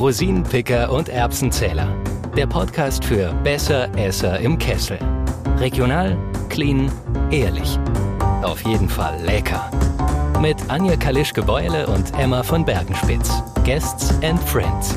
Rosinenpicker und Erbsenzähler. Der Podcast für Besser Esser im Kessel. Regional, clean, ehrlich. Auf jeden Fall lecker. Mit Anja Kalischke-Beule und Emma von Bergenspitz. Guests and Friends.